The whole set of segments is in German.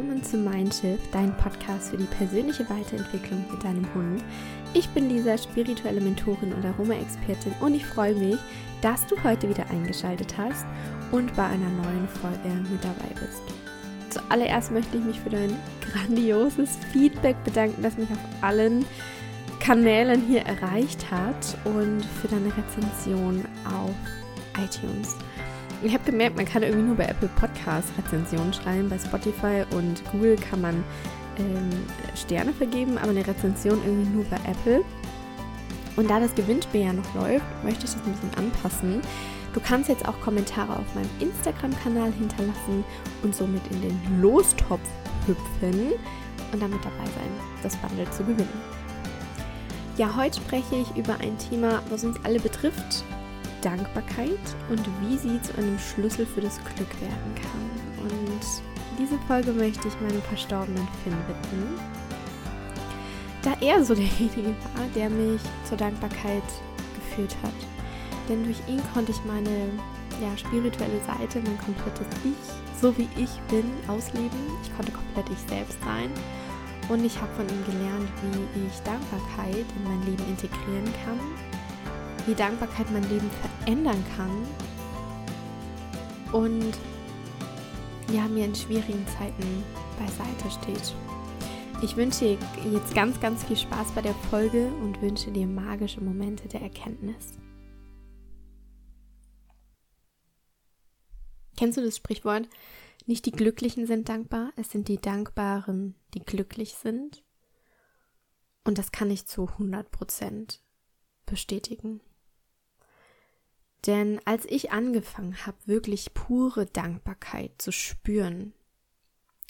willkommen zu Mindshift, dein Podcast für die persönliche Weiterentwicklung mit deinem Hund. Ich bin Lisa, spirituelle Mentorin und Aroma-Expertin und ich freue mich, dass du heute wieder eingeschaltet hast und bei einer neuen Folge mit dabei bist. Zuallererst möchte ich mich für dein grandioses Feedback bedanken, das mich auf allen Kanälen hier erreicht hat und für deine Rezension auf iTunes. Ich habe gemerkt, man kann irgendwie nur bei Apple Podcasts Rezensionen schreiben. Bei Spotify und Google kann man ähm, Sterne vergeben, aber eine Rezension irgendwie nur bei Apple. Und da das Gewinnspiel ja noch läuft, möchte ich das ein bisschen anpassen. Du kannst jetzt auch Kommentare auf meinem Instagram-Kanal hinterlassen und somit in den Lostopf hüpfen und damit dabei sein, das Bundle zu gewinnen. Ja, heute spreche ich über ein Thema, was uns alle betrifft, Dankbarkeit und wie sie zu einem Schlüssel für das Glück werden kann. Und diese Folge möchte ich meinem verstorbenen Finn widmen, da er so derjenige war, der mich zur Dankbarkeit geführt hat. Denn durch ihn konnte ich meine ja, spirituelle Seite, mein komplettes Ich, so wie ich bin, ausleben. Ich konnte komplett ich selbst sein. Und ich habe von ihm gelernt, wie ich Dankbarkeit in mein Leben integrieren kann wie Dankbarkeit mein Leben verändern kann und ja, mir in schwierigen Zeiten beiseite steht. Ich wünsche dir jetzt ganz, ganz viel Spaß bei der Folge und wünsche dir magische Momente der Erkenntnis. Kennst du das Sprichwort? Nicht die Glücklichen sind dankbar, es sind die Dankbaren, die glücklich sind. Und das kann ich zu 100 Prozent bestätigen. Denn als ich angefangen habe, wirklich pure Dankbarkeit zu spüren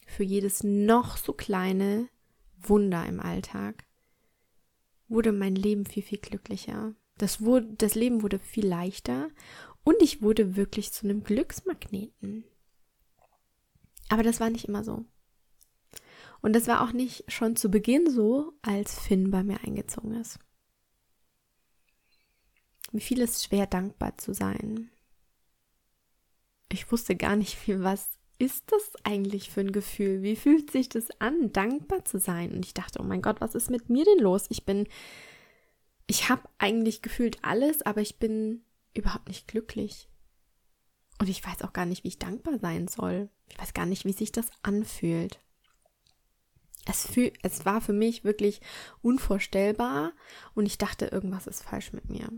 für jedes noch so kleine Wunder im Alltag, wurde mein Leben viel, viel glücklicher. Das, wurde, das Leben wurde viel leichter und ich wurde wirklich zu einem Glücksmagneten. Aber das war nicht immer so. Und das war auch nicht schon zu Beginn so, als Finn bei mir eingezogen ist. Wie viel ist schwer, dankbar zu sein. Ich wusste gar nicht viel, was ist das eigentlich für ein Gefühl? Wie fühlt sich das an, dankbar zu sein? Und ich dachte, oh mein Gott, was ist mit mir denn los? Ich bin, ich habe eigentlich gefühlt alles, aber ich bin überhaupt nicht glücklich. Und ich weiß auch gar nicht, wie ich dankbar sein soll. Ich weiß gar nicht, wie sich das anfühlt. Es, fühl, es war für mich wirklich unvorstellbar und ich dachte, irgendwas ist falsch mit mir.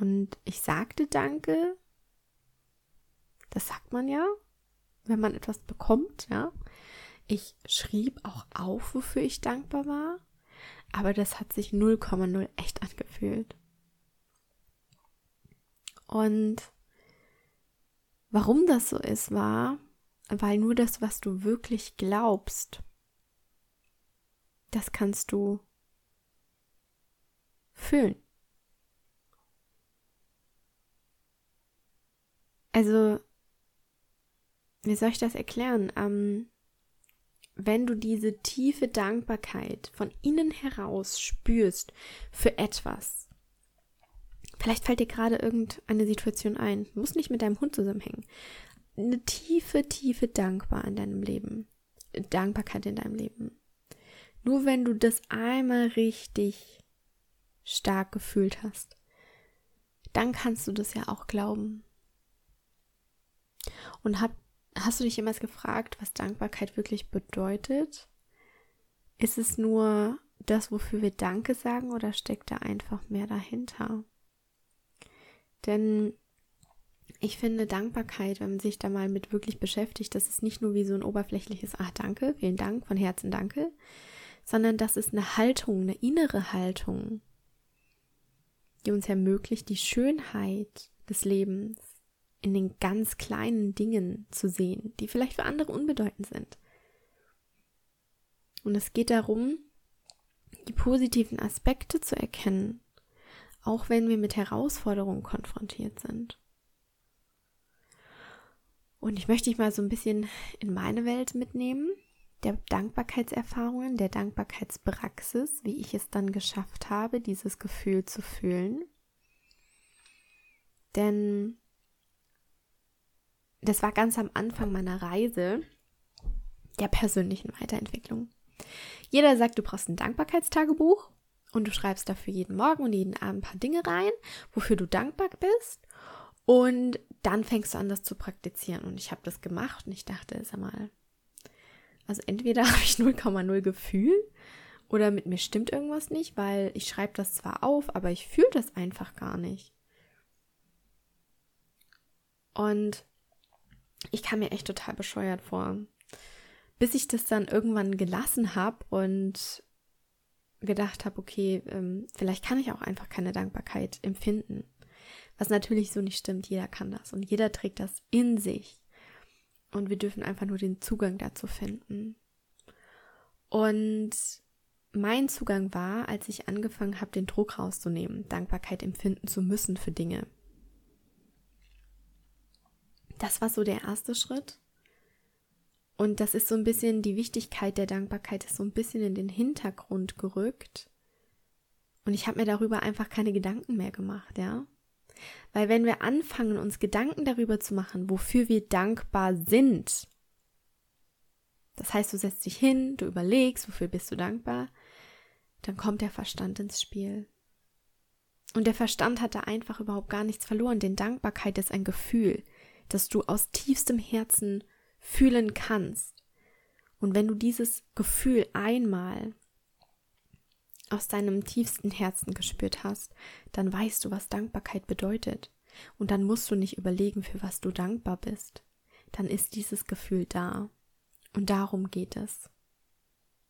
Und ich sagte Danke. Das sagt man ja, wenn man etwas bekommt, ja. Ich schrieb auch auf, wofür ich dankbar war, aber das hat sich 0,0 echt angefühlt. Und warum das so ist, war, weil nur das, was du wirklich glaubst, das kannst du fühlen. Also, wie soll ich das erklären? Ähm, wenn du diese tiefe Dankbarkeit von innen heraus spürst für etwas, vielleicht fällt dir gerade irgendeine Situation ein, muss nicht mit deinem Hund zusammenhängen, eine tiefe, tiefe Dankbar in deinem Leben, Dankbarkeit in deinem Leben. Nur wenn du das einmal richtig stark gefühlt hast, dann kannst du das ja auch glauben. Und hab, hast du dich jemals gefragt, was Dankbarkeit wirklich bedeutet? Ist es nur das, wofür wir Danke sagen oder steckt da einfach mehr dahinter? Denn ich finde Dankbarkeit, wenn man sich da mal mit wirklich beschäftigt, das ist nicht nur wie so ein oberflächliches Ach danke, vielen Dank, von Herzen danke, sondern das ist eine Haltung, eine innere Haltung, die uns ermöglicht, die Schönheit des Lebens in den ganz kleinen Dingen zu sehen, die vielleicht für andere unbedeutend sind. Und es geht darum, die positiven Aspekte zu erkennen, auch wenn wir mit Herausforderungen konfrontiert sind. Und ich möchte dich mal so ein bisschen in meine Welt mitnehmen, der Dankbarkeitserfahrungen, der Dankbarkeitspraxis, wie ich es dann geschafft habe, dieses Gefühl zu fühlen. Denn das war ganz am Anfang meiner Reise der persönlichen Weiterentwicklung. Jeder sagt, du brauchst ein Dankbarkeitstagebuch und du schreibst dafür jeden Morgen und jeden Abend ein paar Dinge rein, wofür du dankbar bist. Und dann fängst du an, das zu praktizieren. Und ich habe das gemacht und ich dachte, sag mal, also entweder habe ich 0,0 Gefühl oder mit mir stimmt irgendwas nicht, weil ich schreibe das zwar auf, aber ich fühle das einfach gar nicht. Und ich kam mir echt total bescheuert vor. Bis ich das dann irgendwann gelassen habe und gedacht habe, okay, ähm, vielleicht kann ich auch einfach keine Dankbarkeit empfinden. Was natürlich so nicht stimmt, jeder kann das und jeder trägt das in sich. Und wir dürfen einfach nur den Zugang dazu finden. Und mein Zugang war, als ich angefangen habe, den Druck rauszunehmen, Dankbarkeit empfinden zu müssen für Dinge. Das war so der erste Schritt. Und das ist so ein bisschen, die Wichtigkeit der Dankbarkeit ist so ein bisschen in den Hintergrund gerückt. Und ich habe mir darüber einfach keine Gedanken mehr gemacht, ja. Weil wenn wir anfangen, uns Gedanken darüber zu machen, wofür wir dankbar sind, das heißt, du setzt dich hin, du überlegst, wofür bist du dankbar, dann kommt der Verstand ins Spiel. Und der Verstand hat da einfach überhaupt gar nichts verloren, denn Dankbarkeit ist ein Gefühl, das du aus tiefstem Herzen fühlen kannst. Und wenn du dieses Gefühl einmal aus deinem tiefsten Herzen gespürt hast, dann weißt du, was Dankbarkeit bedeutet. Und dann musst du nicht überlegen, für was du dankbar bist. Dann ist dieses Gefühl da. Und darum geht es.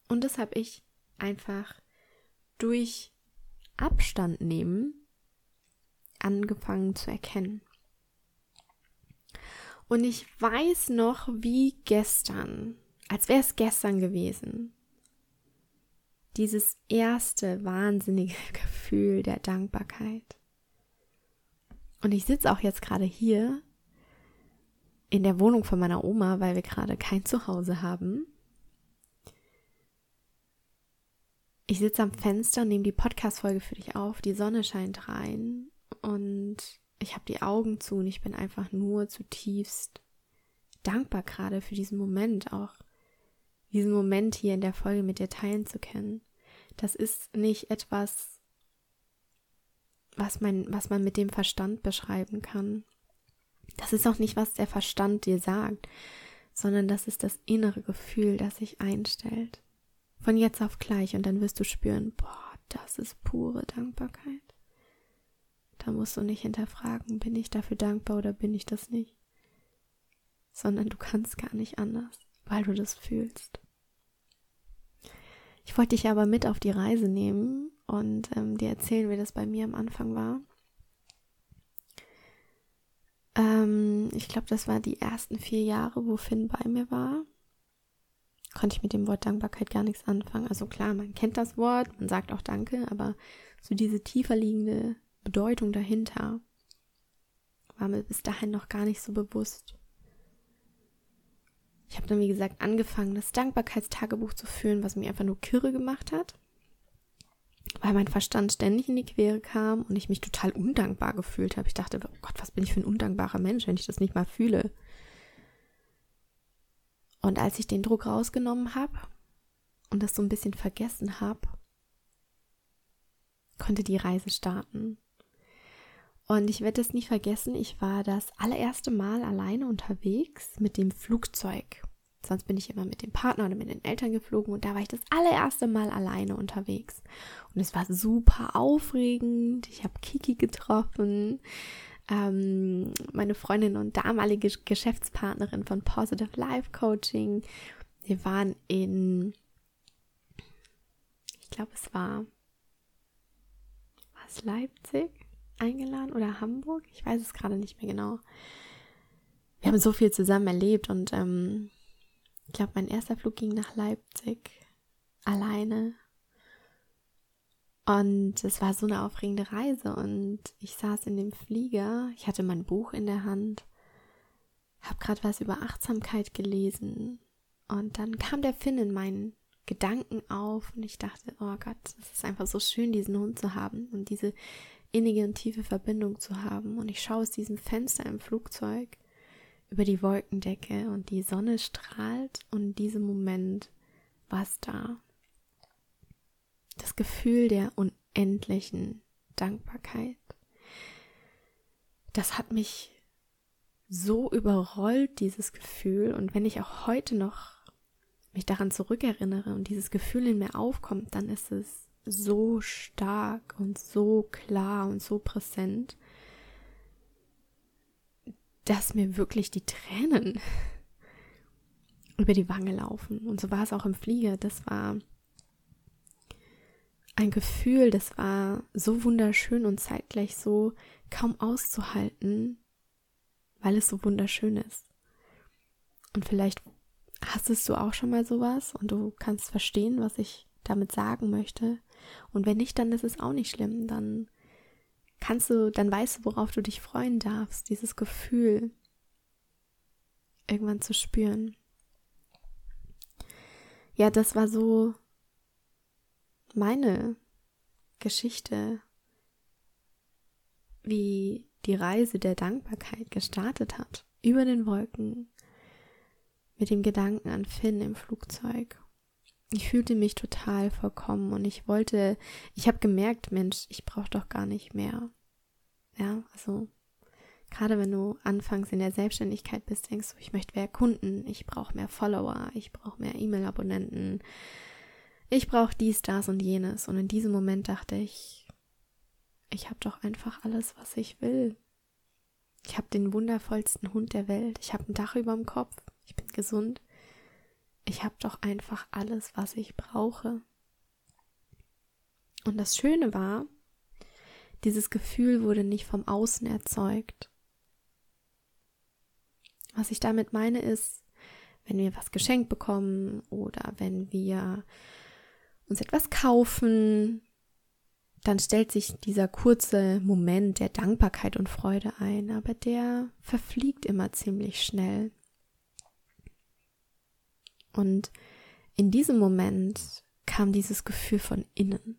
Und das habe ich einfach durch Abstand nehmen angefangen zu erkennen. Und ich weiß noch wie gestern, als wäre es gestern gewesen, dieses erste wahnsinnige Gefühl der Dankbarkeit. Und ich sitze auch jetzt gerade hier in der Wohnung von meiner Oma, weil wir gerade kein Zuhause haben. Ich sitze am Fenster und nehme die Podcast-Folge für dich auf. Die Sonne scheint rein und ich habe die Augen zu und ich bin einfach nur zutiefst dankbar gerade für diesen Moment, auch diesen Moment hier in der Folge mit dir teilen zu können. Das ist nicht etwas, was man, was man mit dem Verstand beschreiben kann. Das ist auch nicht, was der Verstand dir sagt, sondern das ist das innere Gefühl, das sich einstellt. Von jetzt auf gleich und dann wirst du spüren, boah, das ist pure Dankbarkeit. Da musst du nicht hinterfragen, bin ich dafür dankbar oder bin ich das nicht. Sondern du kannst gar nicht anders, weil du das fühlst. Ich wollte dich aber mit auf die Reise nehmen und ähm, dir erzählen, wie das bei mir am Anfang war. Ähm, ich glaube, das war die ersten vier Jahre, wo Finn bei mir war. Konnte ich mit dem Wort Dankbarkeit gar nichts anfangen. Also klar, man kennt das Wort, man sagt auch Danke, aber so diese tiefer liegende Bedeutung dahinter war mir bis dahin noch gar nicht so bewusst. Ich habe dann, wie gesagt, angefangen, das Dankbarkeitstagebuch zu führen, was mich einfach nur kirre gemacht hat, weil mein Verstand ständig in die Quere kam und ich mich total undankbar gefühlt habe. Ich dachte, oh Gott, was bin ich für ein undankbarer Mensch, wenn ich das nicht mal fühle. Und als ich den Druck rausgenommen habe und das so ein bisschen vergessen habe, konnte die Reise starten. Und ich werde es nicht vergessen, ich war das allererste Mal alleine unterwegs mit dem Flugzeug. Sonst bin ich immer mit dem Partner oder mit den Eltern geflogen und da war ich das allererste Mal alleine unterwegs. Und es war super aufregend. Ich habe Kiki getroffen, ähm, meine Freundin und damalige Geschäftspartnerin von Positive Life Coaching. Wir waren in, ich glaube, es war was Leipzig eingeladen oder Hamburg. Ich weiß es gerade nicht mehr genau. Wir haben so viel zusammen erlebt und ähm, ich glaube, mein erster Flug ging nach Leipzig alleine. Und es war so eine aufregende Reise und ich saß in dem Flieger, ich hatte mein Buch in der Hand, habe gerade was über Achtsamkeit gelesen und dann kam der Finn in meinen Gedanken auf und ich dachte, oh Gott, es ist einfach so schön, diesen Hund zu haben und diese innige und tiefe Verbindung zu haben. Und ich schaue aus diesem Fenster im Flugzeug, über die Wolkendecke und die Sonne strahlt und in diesem Moment war es da. Das Gefühl der unendlichen Dankbarkeit. Das hat mich so überrollt, dieses Gefühl. Und wenn ich auch heute noch mich daran zurückerinnere und dieses Gefühl in mir aufkommt, dann ist es so stark und so klar und so präsent, dass mir wirklich die Tränen über die Wange laufen. Und so war es auch im Flieger. Das war ein Gefühl, das war so wunderschön und zeitgleich so kaum auszuhalten, weil es so wunderschön ist. Und vielleicht hast du auch schon mal sowas und du kannst verstehen, was ich damit sagen möchte. Und wenn nicht, dann ist es auch nicht schlimm. Dann kannst du, dann weißt du, worauf du dich freuen darfst, dieses Gefühl irgendwann zu spüren. Ja, das war so meine Geschichte, wie die Reise der Dankbarkeit gestartet hat, über den Wolken, mit dem Gedanken an Finn im Flugzeug. Ich fühlte mich total vollkommen und ich wollte, ich habe gemerkt, Mensch, ich brauche doch gar nicht mehr. Ja, also gerade wenn du anfangs in der Selbstständigkeit bist, denkst du, ich möchte mehr Kunden, ich brauche mehr Follower, ich brauche mehr E-Mail-Abonnenten, ich brauche dies, das und jenes. Und in diesem Moment dachte ich, ich habe doch einfach alles, was ich will. Ich habe den wundervollsten Hund der Welt. Ich habe ein Dach über dem Kopf. Ich bin gesund. Ich habe doch einfach alles, was ich brauche. Und das Schöne war, dieses Gefühl wurde nicht vom Außen erzeugt. Was ich damit meine ist, wenn wir was geschenkt bekommen oder wenn wir uns etwas kaufen, dann stellt sich dieser kurze Moment der Dankbarkeit und Freude ein, aber der verfliegt immer ziemlich schnell. Und in diesem Moment kam dieses Gefühl von innen.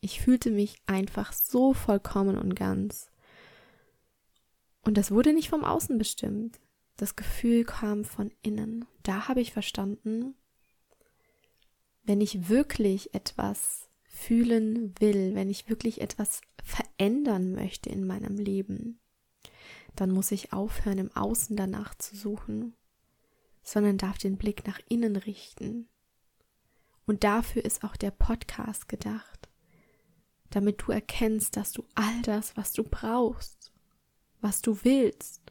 Ich fühlte mich einfach so vollkommen und ganz. Und das wurde nicht vom Außen bestimmt. Das Gefühl kam von innen. Da habe ich verstanden, wenn ich wirklich etwas fühlen will, wenn ich wirklich etwas verändern möchte in meinem Leben, dann muss ich aufhören, im Außen danach zu suchen, sondern darf den Blick nach innen richten. Und dafür ist auch der Podcast gedacht, damit du erkennst, dass du all das, was du brauchst, was du willst,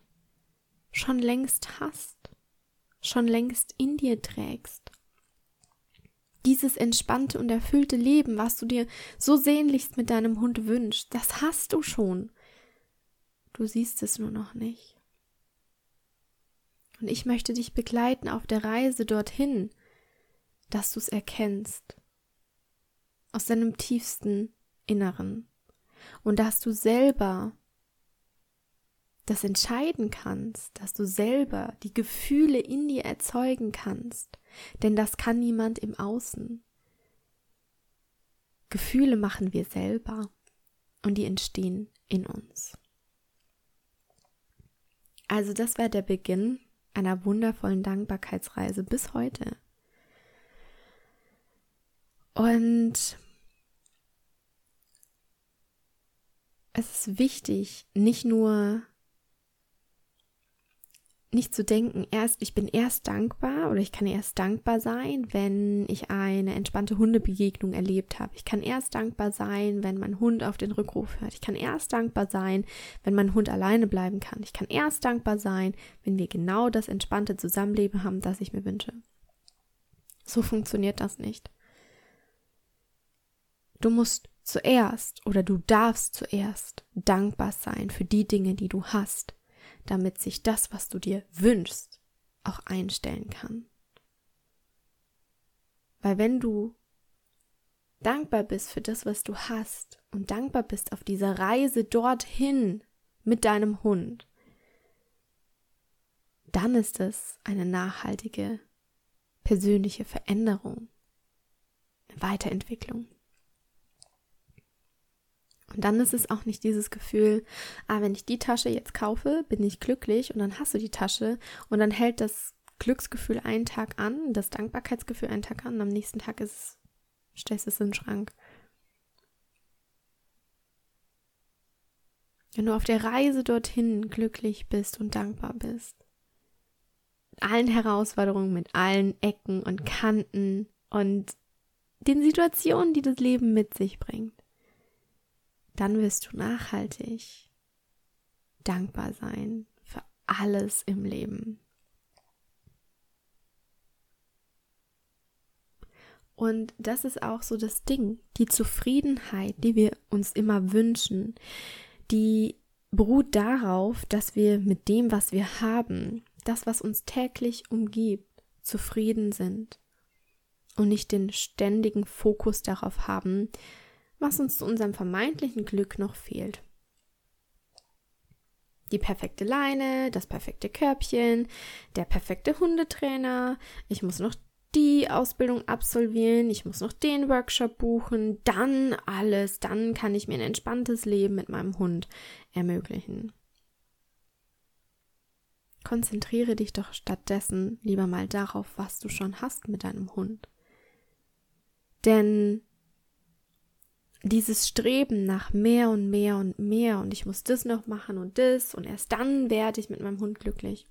schon längst hast, schon längst in dir trägst dieses entspannte und erfüllte Leben, was du dir so sehnlichst mit deinem Hund wünschst, das hast du schon. Du siehst es nur noch nicht. Und ich möchte dich begleiten auf der Reise dorthin, dass du es erkennst. Aus deinem tiefsten Inneren. Und dass du selber das entscheiden kannst, dass du selber die Gefühle in dir erzeugen kannst, denn das kann niemand im Außen. Gefühle machen wir selber und die entstehen in uns. Also das war der Beginn einer wundervollen Dankbarkeitsreise bis heute. Und es ist wichtig, nicht nur nicht zu denken, erst, ich bin erst dankbar oder ich kann erst dankbar sein, wenn ich eine entspannte Hundebegegnung erlebt habe. Ich kann erst dankbar sein, wenn mein Hund auf den Rückruf hört. Ich kann erst dankbar sein, wenn mein Hund alleine bleiben kann. Ich kann erst dankbar sein, wenn wir genau das entspannte Zusammenleben haben, das ich mir wünsche. So funktioniert das nicht. Du musst zuerst oder du darfst zuerst dankbar sein für die Dinge, die du hast damit sich das, was du dir wünschst, auch einstellen kann. Weil wenn du dankbar bist für das, was du hast und dankbar bist auf dieser Reise dorthin mit deinem Hund, dann ist es eine nachhaltige persönliche Veränderung, eine Weiterentwicklung. Und dann ist es auch nicht dieses Gefühl, ah, wenn ich die Tasche jetzt kaufe, bin ich glücklich und dann hast du die Tasche und dann hält das Glücksgefühl einen Tag an, das Dankbarkeitsgefühl einen Tag an, und am nächsten Tag ist stellst es in den Schrank. Wenn du auf der Reise dorthin glücklich bist und dankbar bist, mit allen Herausforderungen, mit allen Ecken und Kanten und den Situationen, die das Leben mit sich bringt, dann wirst du nachhaltig dankbar sein für alles im Leben. Und das ist auch so das Ding, die Zufriedenheit, die wir uns immer wünschen, die beruht darauf, dass wir mit dem, was wir haben, das, was uns täglich umgibt, zufrieden sind und nicht den ständigen Fokus darauf haben, was uns zu unserem vermeintlichen Glück noch fehlt. Die perfekte Leine, das perfekte Körbchen, der perfekte Hundetrainer, ich muss noch die Ausbildung absolvieren, ich muss noch den Workshop buchen, dann alles, dann kann ich mir ein entspanntes Leben mit meinem Hund ermöglichen. Konzentriere dich doch stattdessen lieber mal darauf, was du schon hast mit deinem Hund. Denn dieses Streben nach mehr und mehr und mehr und ich muss das noch machen und das und erst dann werde ich mit meinem Hund glücklich,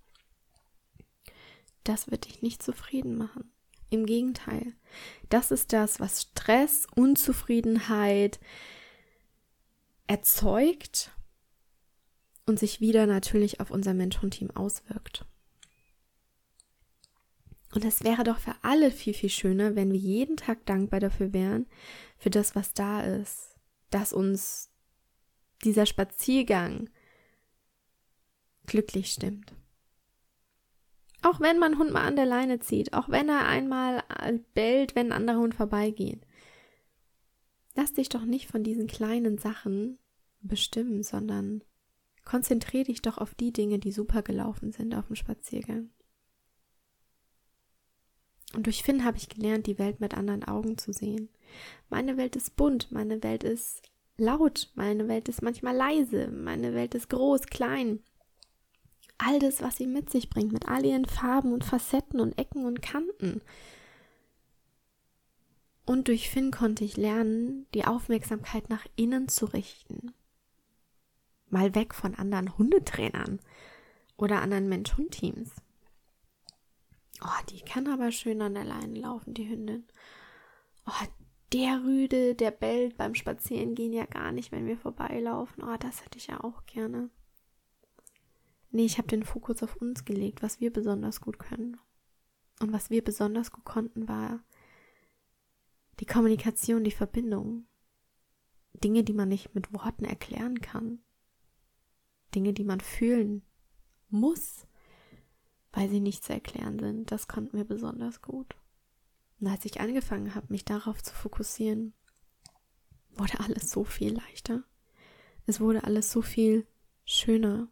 das wird dich nicht zufrieden machen. Im Gegenteil, das ist das, was Stress, Unzufriedenheit erzeugt und sich wieder natürlich auf unser Mensch-Hund-Team auswirkt. Und es wäre doch für alle viel, viel schöner, wenn wir jeden Tag dankbar dafür wären, für das, was da ist, dass uns dieser Spaziergang glücklich stimmt. Auch wenn mein Hund mal an der Leine zieht, auch wenn er einmal bellt, wenn ein anderer Hund vorbeigeht. Lass dich doch nicht von diesen kleinen Sachen bestimmen, sondern konzentriere dich doch auf die Dinge, die super gelaufen sind auf dem Spaziergang. Und durch Finn habe ich gelernt, die Welt mit anderen Augen zu sehen. Meine Welt ist bunt, meine Welt ist laut, meine Welt ist manchmal leise, meine Welt ist groß, klein. All das, was sie mit sich bringt, mit all ihren Farben und Facetten und Ecken und Kanten. Und durch Finn konnte ich lernen, die Aufmerksamkeit nach innen zu richten. Mal weg von anderen Hundetrainern oder anderen Mensch-Hund-Teams. Oh, die kann aber schön an der Leine laufen, die Hündin. Oh, der Rüde, der bellt beim Spazierengehen ja gar nicht, wenn wir vorbeilaufen. Oh, das hätte ich ja auch gerne. Nee, ich habe den Fokus auf uns gelegt, was wir besonders gut können. Und was wir besonders gut konnten, war die Kommunikation, die Verbindung. Dinge, die man nicht mit Worten erklären kann. Dinge, die man fühlen muss weil sie nicht zu erklären sind. Das konnten wir besonders gut. Und als ich angefangen habe, mich darauf zu fokussieren, wurde alles so viel leichter. Es wurde alles so viel schöner.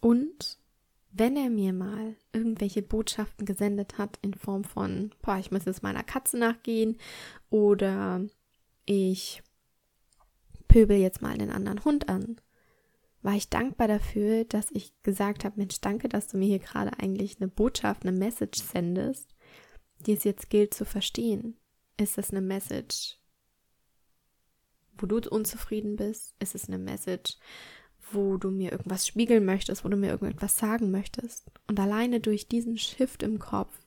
Und wenn er mir mal irgendwelche Botschaften gesendet hat in Form von, boah, ich muss jetzt meiner Katze nachgehen oder ich pöbel jetzt mal den anderen Hund an war ich dankbar dafür, dass ich gesagt habe, Mensch, danke, dass du mir hier gerade eigentlich eine Botschaft, eine Message sendest, die es jetzt gilt zu verstehen. Ist das eine Message, wo du unzufrieden bist? Ist es eine Message, wo du mir irgendwas spiegeln möchtest, wo du mir irgendetwas sagen möchtest? Und alleine durch diesen Shift im Kopf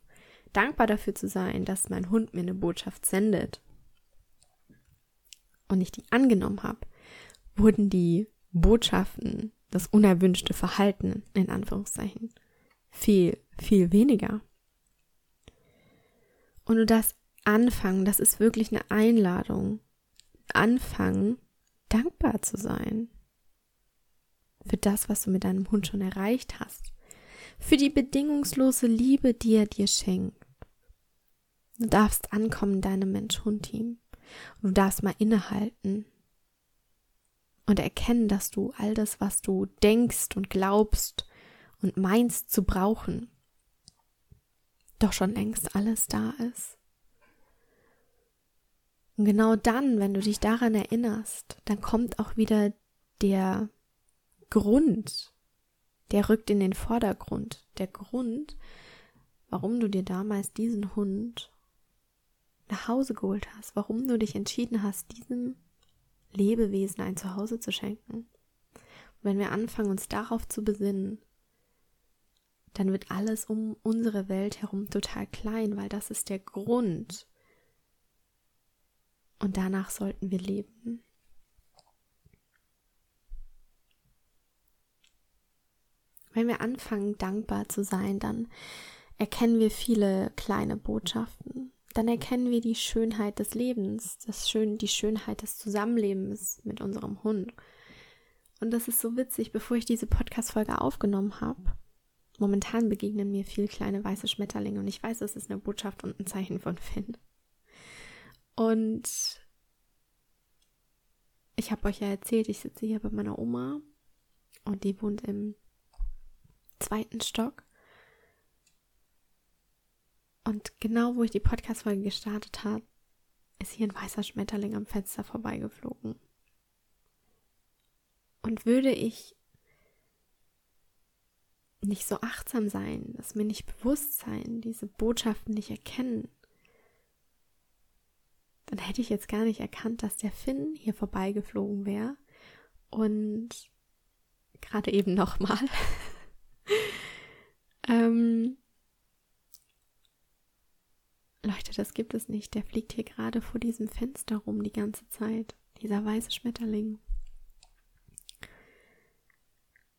dankbar dafür zu sein, dass mein Hund mir eine Botschaft sendet und ich die angenommen habe, wurden die Botschaften, das unerwünschte Verhalten in Anführungszeichen viel, viel weniger. Und du darfst anfangen, das ist wirklich eine Einladung, anfangen, dankbar zu sein für das, was du mit deinem Hund schon erreicht hast, für die bedingungslose Liebe, die er dir schenkt. Du darfst ankommen in deinem Mensch-Hund-Team. Du darfst mal innehalten und erkennen, dass du all das, was du denkst und glaubst und meinst zu brauchen, doch schon längst alles da ist. Und genau dann, wenn du dich daran erinnerst, dann kommt auch wieder der Grund, der rückt in den Vordergrund. Der Grund, warum du dir damals diesen Hund nach Hause geholt hast, warum du dich entschieden hast, diesem Lebewesen ein Zuhause zu schenken. Und wenn wir anfangen, uns darauf zu besinnen, dann wird alles um unsere Welt herum total klein, weil das ist der Grund. Und danach sollten wir leben. Wenn wir anfangen, dankbar zu sein, dann erkennen wir viele kleine Botschaften. Dann erkennen wir die Schönheit des Lebens, das Schön, die Schönheit des Zusammenlebens mit unserem Hund. Und das ist so witzig, bevor ich diese Podcast-Folge aufgenommen habe. Momentan begegnen mir viele kleine weiße Schmetterlinge und ich weiß, es ist eine Botschaft und ein Zeichen von Finn. Und ich habe euch ja erzählt, ich sitze hier bei meiner Oma und die wohnt im zweiten Stock. Und genau wo ich die Podcast-Folge gestartet habe, ist hier ein weißer Schmetterling am Fenster vorbeigeflogen. Und würde ich nicht so achtsam sein, dass mir nicht bewusst sein, diese Botschaften nicht erkennen, dann hätte ich jetzt gar nicht erkannt, dass der Finn hier vorbeigeflogen wäre und gerade eben nochmal ähm, Leute, das gibt es nicht. Der fliegt hier gerade vor diesem Fenster rum die ganze Zeit. Dieser weiße Schmetterling.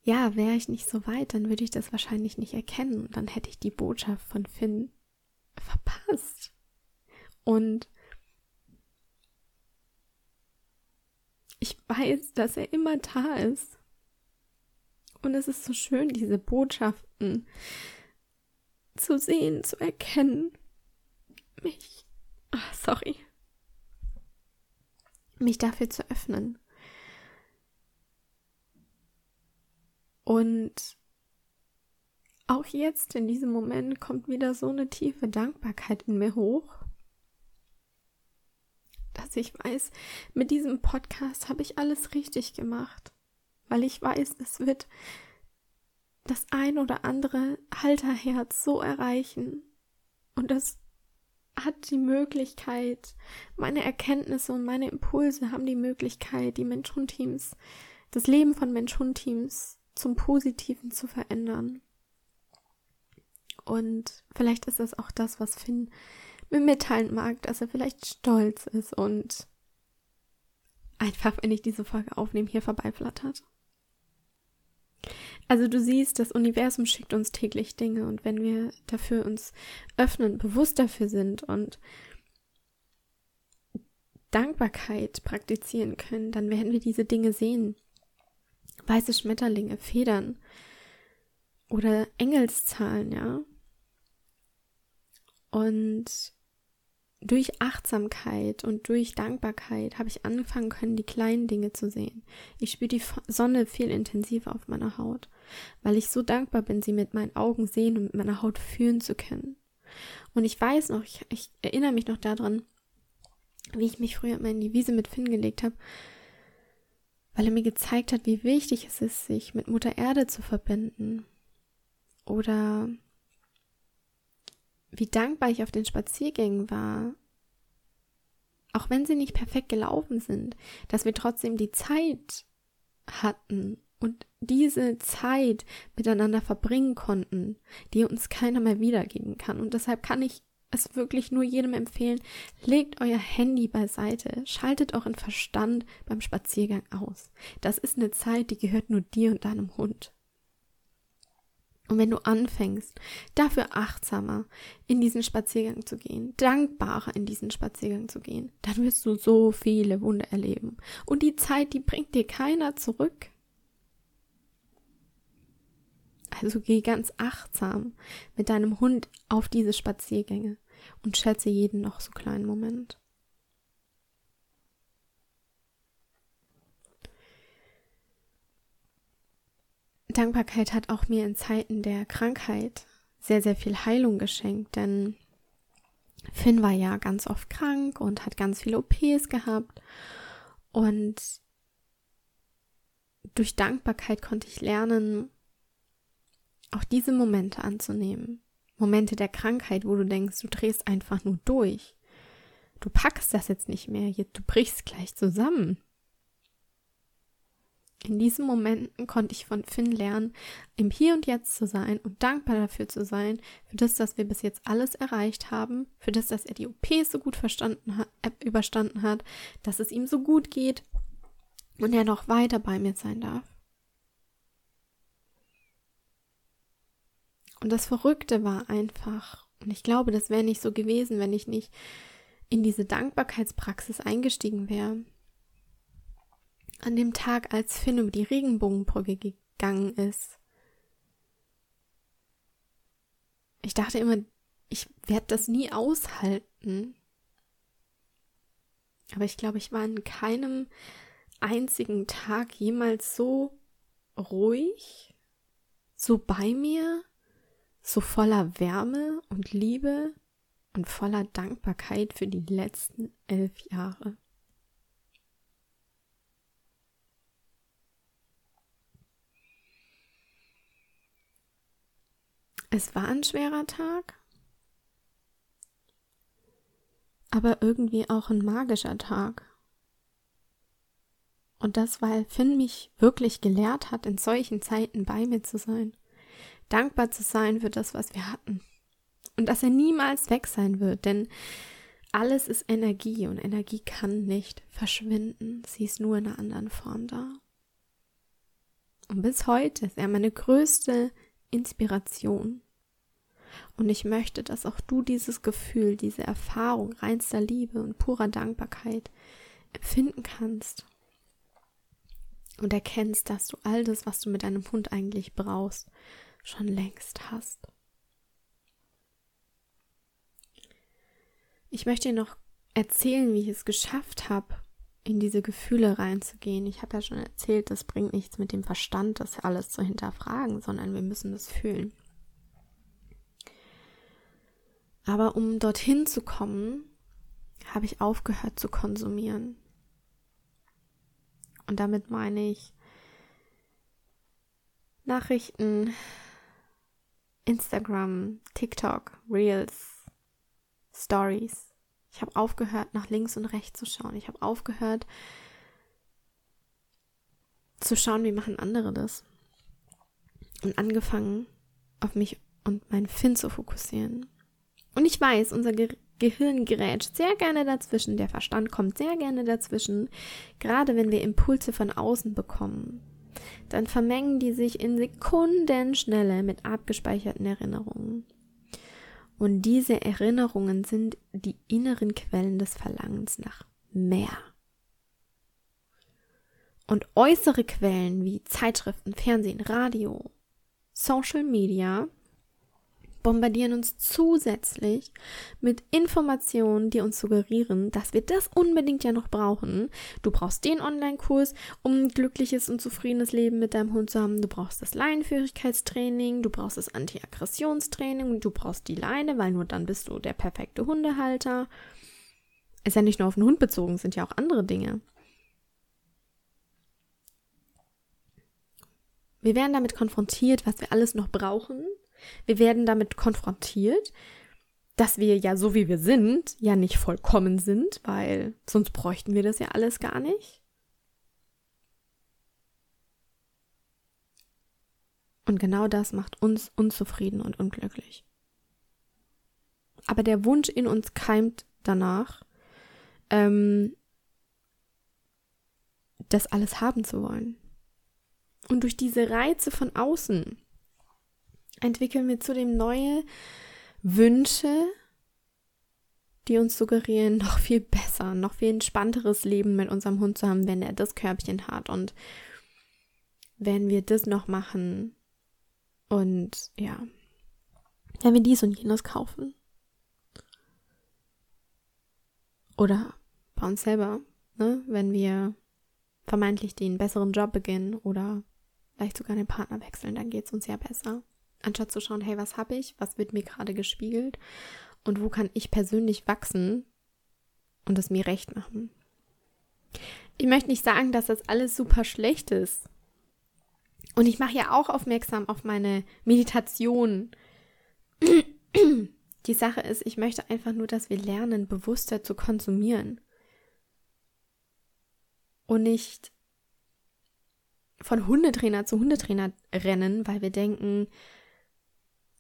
Ja, wäre ich nicht so weit, dann würde ich das wahrscheinlich nicht erkennen. Dann hätte ich die Botschaft von Finn verpasst. Und ich weiß, dass er immer da ist. Und es ist so schön, diese Botschaften zu sehen, zu erkennen. Mich, ach, sorry, mich dafür zu öffnen. Und auch jetzt in diesem Moment kommt wieder so eine tiefe Dankbarkeit in mir hoch, dass ich weiß, mit diesem Podcast habe ich alles richtig gemacht weil ich weiß, es wird das ein oder andere Halterherz so erreichen. Und das hat die Möglichkeit, meine Erkenntnisse und meine Impulse haben die Möglichkeit, die Mensch-Hund-Teams, das Leben von Mensch-Hund-Teams zum Positiven zu verändern. Und vielleicht ist das auch das, was Finn mir mitteilen mag, dass er vielleicht stolz ist und einfach, wenn ich diese Folge aufnehme, hier vorbeiflattert. Also du siehst, das Universum schickt uns täglich Dinge und wenn wir dafür uns öffnen, bewusst dafür sind und Dankbarkeit praktizieren können, dann werden wir diese Dinge sehen. Weiße Schmetterlinge, Federn oder Engelszahlen, ja. Und durch Achtsamkeit und durch Dankbarkeit habe ich angefangen können, die kleinen Dinge zu sehen. Ich spüre die Sonne viel intensiver auf meiner Haut, weil ich so dankbar bin, sie mit meinen Augen sehen und mit meiner Haut fühlen zu können. Und ich weiß noch, ich, ich erinnere mich noch daran, wie ich mich früher immer in die Wiese mit Finn gelegt habe, weil er mir gezeigt hat, wie wichtig es ist, sich mit Mutter Erde zu verbinden. Oder wie dankbar ich auf den Spaziergängen war, auch wenn sie nicht perfekt gelaufen sind, dass wir trotzdem die Zeit hatten und diese Zeit miteinander verbringen konnten, die uns keiner mehr wiedergeben kann. Und deshalb kann ich es wirklich nur jedem empfehlen, legt euer Handy beiseite, schaltet euren Verstand beim Spaziergang aus. Das ist eine Zeit, die gehört nur dir und deinem Hund. Und wenn du anfängst, dafür achtsamer in diesen Spaziergang zu gehen, dankbarer in diesen Spaziergang zu gehen, dann wirst du so viele Wunder erleben. Und die Zeit, die bringt dir keiner zurück. Also geh ganz achtsam mit deinem Hund auf diese Spaziergänge und schätze jeden noch so kleinen Moment. Dankbarkeit hat auch mir in Zeiten der Krankheit sehr, sehr viel Heilung geschenkt, denn Finn war ja ganz oft krank und hat ganz viele OPs gehabt. Und durch Dankbarkeit konnte ich lernen, auch diese Momente anzunehmen. Momente der Krankheit, wo du denkst, du drehst einfach nur durch. Du packst das jetzt nicht mehr, du brichst gleich zusammen. In diesen Momenten konnte ich von Finn lernen, im Hier und Jetzt zu sein und dankbar dafür zu sein, für das, dass wir bis jetzt alles erreicht haben, für das, dass er die OP so gut verstanden hat, äh, überstanden hat, dass es ihm so gut geht und er noch weiter bei mir sein darf. Und das Verrückte war einfach, und ich glaube, das wäre nicht so gewesen, wenn ich nicht in diese Dankbarkeitspraxis eingestiegen wäre, an dem Tag, als Finn über die Regenbogenbrücke gegangen ist. Ich dachte immer, ich werde das nie aushalten. Aber ich glaube, ich war in keinem einzigen Tag jemals so ruhig, so bei mir, so voller Wärme und Liebe und voller Dankbarkeit für die letzten elf Jahre. Es war ein schwerer Tag, aber irgendwie auch ein magischer Tag. Und das, weil Finn mich wirklich gelehrt hat, in solchen Zeiten bei mir zu sein, dankbar zu sein für das, was wir hatten. Und dass er niemals weg sein wird, denn alles ist Energie und Energie kann nicht verschwinden. Sie ist nur in einer anderen Form da. Und bis heute ist er meine größte Inspiration. Und ich möchte, dass auch du dieses Gefühl, diese Erfahrung reinster Liebe und purer Dankbarkeit empfinden kannst. Und erkennst, dass du all das, was du mit deinem Hund eigentlich brauchst, schon längst hast. Ich möchte dir noch erzählen, wie ich es geschafft habe, in diese Gefühle reinzugehen. Ich habe ja schon erzählt, das bringt nichts mit dem Verstand, das alles zu hinterfragen, sondern wir müssen das fühlen. Aber um dorthin zu kommen, habe ich aufgehört zu konsumieren. Und damit meine ich Nachrichten, Instagram, TikTok, Reels, Stories. Ich habe aufgehört, nach links und rechts zu schauen. Ich habe aufgehört zu schauen, wie machen andere das. Und angefangen, auf mich und meinen Finn zu fokussieren. Und ich weiß, unser Ge Gehirn grätscht sehr gerne dazwischen, der Verstand kommt sehr gerne dazwischen, gerade wenn wir Impulse von außen bekommen. Dann vermengen die sich in Sekundenschnelle mit abgespeicherten Erinnerungen. Und diese Erinnerungen sind die inneren Quellen des Verlangens nach mehr. Und äußere Quellen wie Zeitschriften, Fernsehen, Radio, Social Media bombardieren uns zusätzlich mit Informationen, die uns suggerieren, dass wir das unbedingt ja noch brauchen. Du brauchst den Online-Kurs, um ein glückliches und zufriedenes Leben mit deinem Hund zu haben. Du brauchst das Leinenführigkeitstraining, du brauchst das Anti-Aggressionstraining und du brauchst die Leine, weil nur dann bist du der perfekte Hundehalter. Ist ja nicht nur auf den Hund bezogen, sind ja auch andere Dinge. Wir werden damit konfrontiert, was wir alles noch brauchen, wir werden damit konfrontiert, dass wir ja so wie wir sind, ja nicht vollkommen sind, weil sonst bräuchten wir das ja alles gar nicht. Und genau das macht uns unzufrieden und unglücklich. Aber der Wunsch in uns keimt danach, ähm, das alles haben zu wollen. Und durch diese Reize von außen entwickeln wir zudem neue Wünsche, die uns suggerieren, noch viel besser, noch viel entspannteres Leben mit unserem Hund zu haben, wenn er das Körbchen hat und wenn wir das noch machen und ja, wenn wir dies und jenes kaufen. Oder bei uns selber, ne, wenn wir vermeintlich den besseren Job beginnen oder vielleicht sogar den Partner wechseln, dann geht es uns ja besser anstatt zu schauen, hey, was habe ich, was wird mir gerade gespiegelt und wo kann ich persönlich wachsen und es mir recht machen. Ich möchte nicht sagen, dass das alles super schlecht ist. Und ich mache ja auch aufmerksam auf meine Meditation. Die Sache ist, ich möchte einfach nur, dass wir lernen, bewusster zu konsumieren. Und nicht von Hundetrainer zu Hundetrainer rennen, weil wir denken,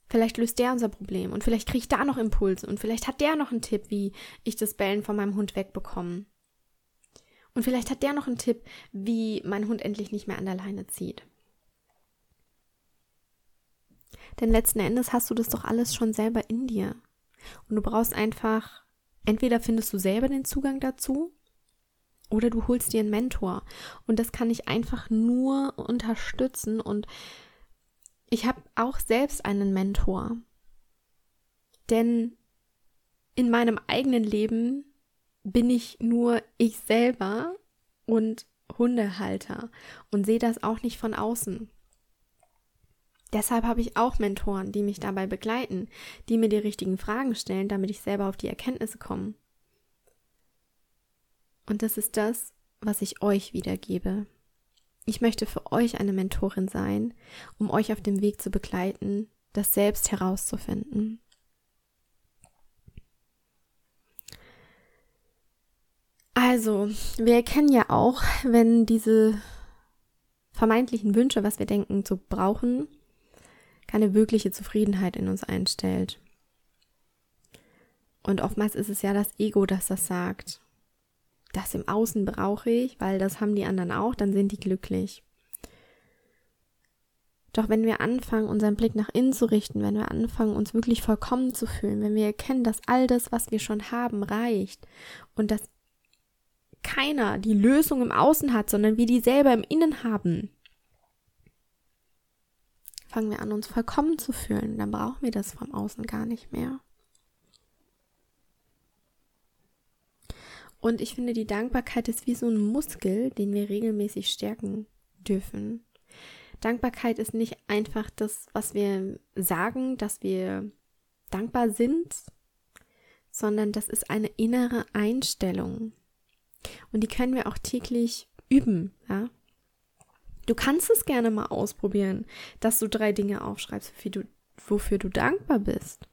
vielleicht löst der unser Problem und vielleicht kriege ich da noch Impulse und vielleicht hat der noch einen Tipp, wie ich das Bellen von meinem Hund wegbekomme. Und vielleicht hat der noch einen Tipp, wie mein Hund endlich nicht mehr an der Leine zieht. Denn letzten Endes hast du das doch alles schon selber in dir. Und du brauchst einfach, entweder findest du selber den Zugang dazu oder du holst dir einen Mentor. Und das kann ich einfach nur unterstützen. Und ich habe auch selbst einen Mentor. Denn in meinem eigenen Leben bin ich nur ich selber und Hundehalter und sehe das auch nicht von außen. Deshalb habe ich auch Mentoren, die mich dabei begleiten, die mir die richtigen Fragen stellen, damit ich selber auf die Erkenntnisse komme. Und das ist das, was ich euch wiedergebe. Ich möchte für euch eine Mentorin sein, um euch auf dem Weg zu begleiten, das selbst herauszufinden. Also, wir erkennen ja auch, wenn diese vermeintlichen Wünsche, was wir denken zu brauchen, keine wirkliche Zufriedenheit in uns einstellt. Und oftmals ist es ja das Ego, das das sagt. Das im Außen brauche ich, weil das haben die anderen auch, dann sind die glücklich. Doch wenn wir anfangen, unseren Blick nach innen zu richten, wenn wir anfangen, uns wirklich vollkommen zu fühlen, wenn wir erkennen, dass all das, was wir schon haben, reicht und dass keiner die Lösung im Außen hat, sondern wir die selber im Innen haben, fangen wir an, uns vollkommen zu fühlen. Dann brauchen wir das vom Außen gar nicht mehr. Und ich finde, die Dankbarkeit ist wie so ein Muskel, den wir regelmäßig stärken dürfen. Dankbarkeit ist nicht einfach das, was wir sagen, dass wir dankbar sind, sondern das ist eine innere Einstellung. Und die können wir auch täglich üben, ja. Du kannst es gerne mal ausprobieren, dass du drei Dinge aufschreibst, wofür du, wofür du dankbar bist.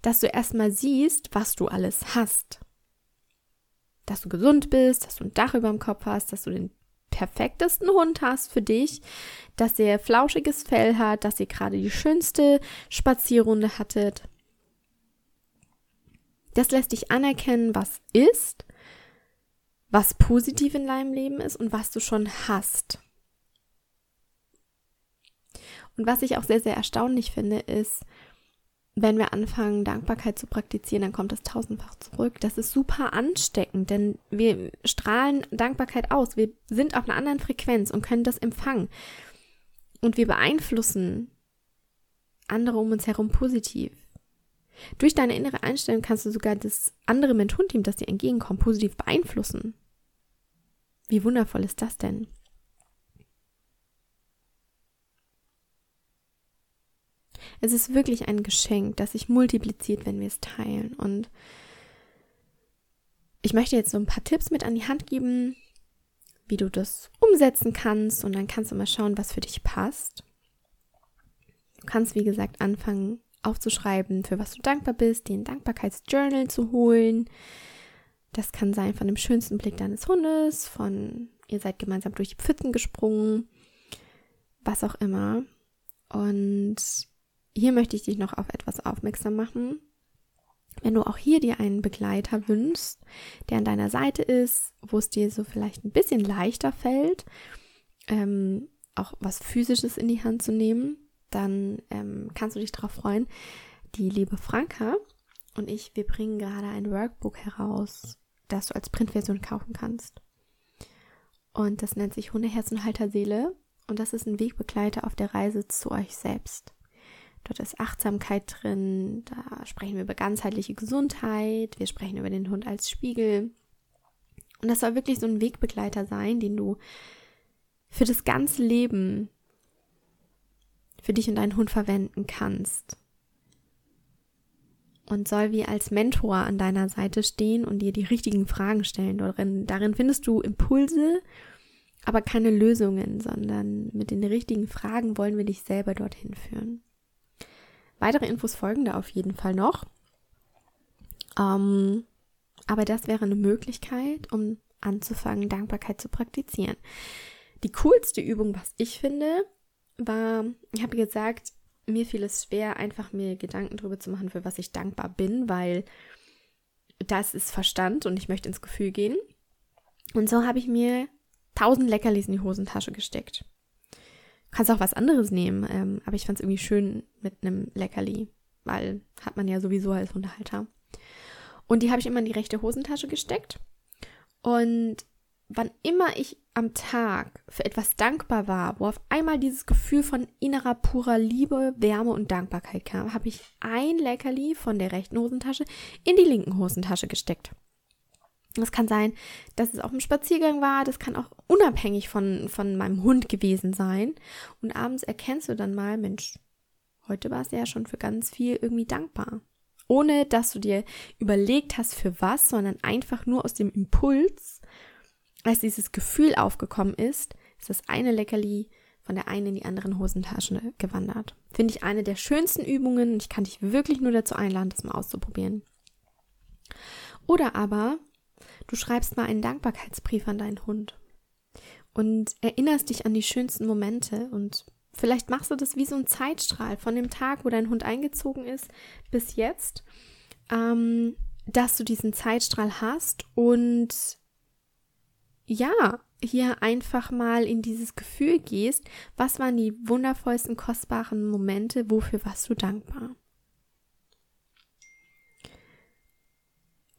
Dass du erstmal siehst, was du alles hast. Dass du gesund bist, dass du ein Dach über dem Kopf hast, dass du den perfektesten Hund hast für dich, dass er flauschiges Fell hat, dass ihr gerade die schönste Spazierrunde hattet. Das lässt dich anerkennen, was ist, was positiv in deinem Leben ist und was du schon hast. Und was ich auch sehr, sehr erstaunlich finde, ist, wenn wir anfangen, Dankbarkeit zu praktizieren, dann kommt es tausendfach zurück. Das ist super ansteckend, denn wir strahlen Dankbarkeit aus. Wir sind auf einer anderen Frequenz und können das empfangen. Und wir beeinflussen andere um uns herum positiv. Durch deine innere Einstellung kannst du sogar das andere Mentorenteam, das dir entgegenkommt, positiv beeinflussen. Wie wundervoll ist das denn? Es ist wirklich ein Geschenk, das sich multipliziert, wenn wir es teilen. Und ich möchte jetzt so ein paar Tipps mit an die Hand geben, wie du das umsetzen kannst. Und dann kannst du mal schauen, was für dich passt. Du kannst, wie gesagt, anfangen aufzuschreiben, für was du dankbar bist, dir ein Dankbarkeitsjournal zu holen. Das kann sein von dem schönsten Blick deines Hundes, von ihr seid gemeinsam durch die Pfützen gesprungen, was auch immer. Und hier möchte ich dich noch auf etwas aufmerksam machen. Wenn du auch hier dir einen Begleiter wünschst, der an deiner Seite ist, wo es dir so vielleicht ein bisschen leichter fällt, ähm, auch was Physisches in die Hand zu nehmen, dann ähm, kannst du dich darauf freuen. Die liebe Franka und ich, wir bringen gerade ein Workbook heraus, das du als Printversion kaufen kannst. Und das nennt sich Hundeherz und Halterseele. Und das ist ein Wegbegleiter auf der Reise zu euch selbst. Dort ist Achtsamkeit drin, da sprechen wir über ganzheitliche Gesundheit, wir sprechen über den Hund als Spiegel. Und das soll wirklich so ein Wegbegleiter sein, den du für das ganze Leben für dich und deinen Hund verwenden kannst. und soll wie als Mentor an deiner Seite stehen und dir die richtigen Fragen stellen. Darin, darin findest du Impulse, aber keine Lösungen, sondern mit den richtigen Fragen wollen wir dich selber dorthin führen. Weitere Infos folgen da auf jeden Fall noch. Ähm, aber das wäre eine Möglichkeit, um anzufangen, Dankbarkeit zu praktizieren. Die coolste Übung, was ich finde, war, ich habe gesagt, mir fiel es schwer, einfach mir Gedanken darüber zu machen, für was ich dankbar bin, weil das ist Verstand und ich möchte ins Gefühl gehen. Und so habe ich mir tausend Leckerlis in die Hosentasche gesteckt. Kannst auch was anderes nehmen, ähm, aber ich fand es irgendwie schön mit einem Leckerli, weil hat man ja sowieso als Unterhalter. Und die habe ich immer in die rechte Hosentasche gesteckt. Und wann immer ich am Tag für etwas dankbar war, wo auf einmal dieses Gefühl von innerer purer Liebe, Wärme und Dankbarkeit kam, habe ich ein Leckerli von der rechten Hosentasche in die linken Hosentasche gesteckt. Das kann sein, dass es auf dem Spaziergang war, das kann auch unabhängig von, von meinem Hund gewesen sein. Und abends erkennst du dann mal, Mensch, heute war es ja schon für ganz viel irgendwie dankbar. Ohne dass du dir überlegt hast, für was, sondern einfach nur aus dem Impuls als dieses Gefühl aufgekommen ist, ist das eine Leckerli von der einen in die anderen Hosentasche gewandert. Finde ich eine der schönsten Übungen und ich kann dich wirklich nur dazu einladen, das mal auszuprobieren. Oder aber du schreibst mal einen Dankbarkeitsbrief an deinen Hund und erinnerst dich an die schönsten Momente und vielleicht machst du das wie so ein Zeitstrahl von dem Tag, wo dein Hund eingezogen ist, bis jetzt, ähm, dass du diesen Zeitstrahl hast und ja, hier einfach mal in dieses Gefühl gehst, was waren die wundervollsten, kostbaren Momente, wofür warst du dankbar?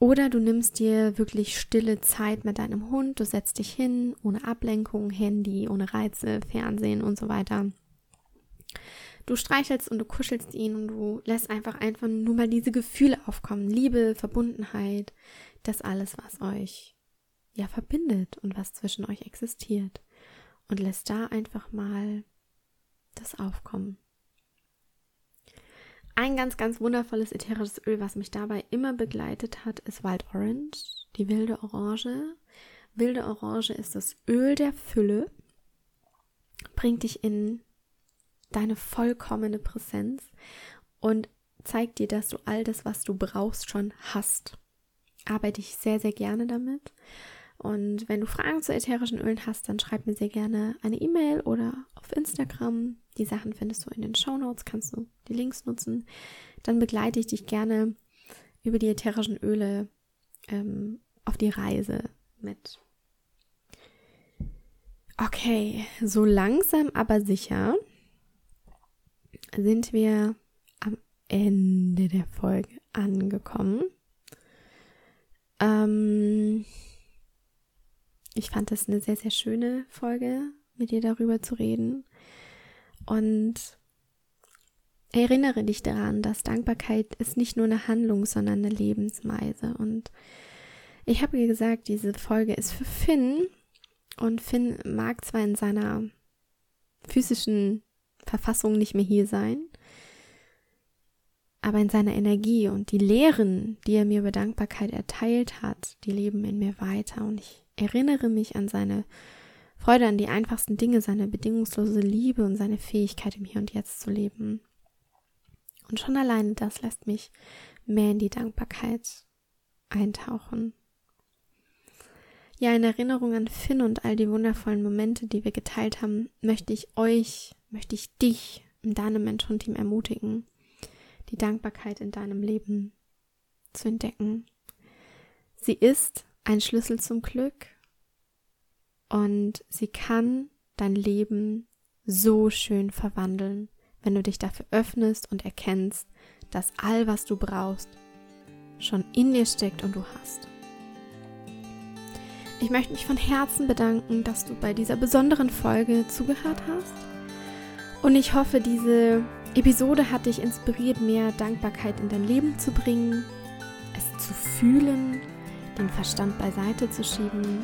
Oder du nimmst dir wirklich stille Zeit mit deinem Hund, du setzt dich hin, ohne Ablenkung, Handy, ohne Reize, Fernsehen und so weiter. Du streichelst und du kuschelst ihn und du lässt einfach einfach nur mal diese Gefühle aufkommen. Liebe, Verbundenheit, das alles, was euch ja verbindet und was zwischen euch existiert. Und lässt da einfach mal das aufkommen. Ein ganz, ganz wundervolles ätherisches Öl, was mich dabei immer begleitet hat, ist Wild Orange, die wilde Orange. Wilde Orange ist das Öl der Fülle, bringt dich in deine vollkommene Präsenz und zeigt dir, dass du all das, was du brauchst, schon hast. Arbeite ich sehr, sehr gerne damit und wenn du Fragen zu ätherischen Ölen hast, dann schreib mir sehr gerne eine E-Mail oder auf Instagram. Die Sachen findest du in den Show Notes, kannst du die Links nutzen. Dann begleite ich dich gerne über die ätherischen Öle ähm, auf die Reise mit. Okay, so langsam aber sicher sind wir am Ende der Folge angekommen. Ähm, ich fand das eine sehr, sehr schöne Folge, mit dir darüber zu reden. Und erinnere dich daran, dass Dankbarkeit ist nicht nur eine Handlung, sondern eine Lebensweise. Und ich habe gesagt, diese Folge ist für Finn. Und Finn mag zwar in seiner physischen Verfassung nicht mehr hier sein, aber in seiner Energie und die Lehren, die er mir über Dankbarkeit erteilt hat, die leben in mir weiter. Und ich erinnere mich an seine Freude an die einfachsten Dinge, seine bedingungslose Liebe und seine Fähigkeit im Hier und Jetzt zu leben. Und schon alleine das lässt mich mehr in die Dankbarkeit eintauchen. Ja, in Erinnerung an Finn und all die wundervollen Momente, die wir geteilt haben, möchte ich euch, möchte ich dich in deinem Mentorenteam ermutigen, die Dankbarkeit in deinem Leben zu entdecken. Sie ist ein Schlüssel zum Glück und sie kann dein Leben so schön verwandeln, wenn du dich dafür öffnest und erkennst, dass all, was du brauchst, schon in dir steckt und du hast. Ich möchte mich von Herzen bedanken, dass du bei dieser besonderen Folge zugehört hast. Und ich hoffe, diese Episode hat dich inspiriert, mehr Dankbarkeit in dein Leben zu bringen, es zu fühlen den Verstand beiseite zu schieben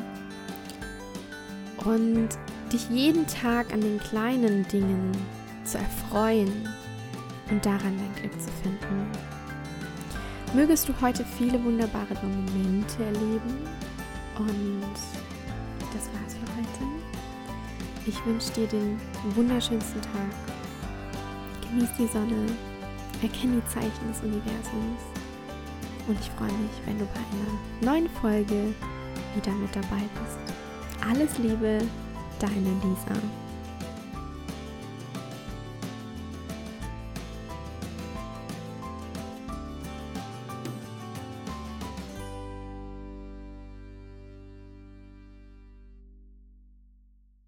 und dich jeden Tag an den kleinen Dingen zu erfreuen und daran dein Glück zu finden. Mögest du heute viele wunderbare Momente erleben. Und das war's für heute. Ich wünsche dir den wunderschönsten Tag. Genieß die Sonne. Erkenne die Zeichen des Universums. Und ich freue mich, wenn du bei einer neuen Folge wieder mit dabei bist. Alles Liebe, deine Lisa.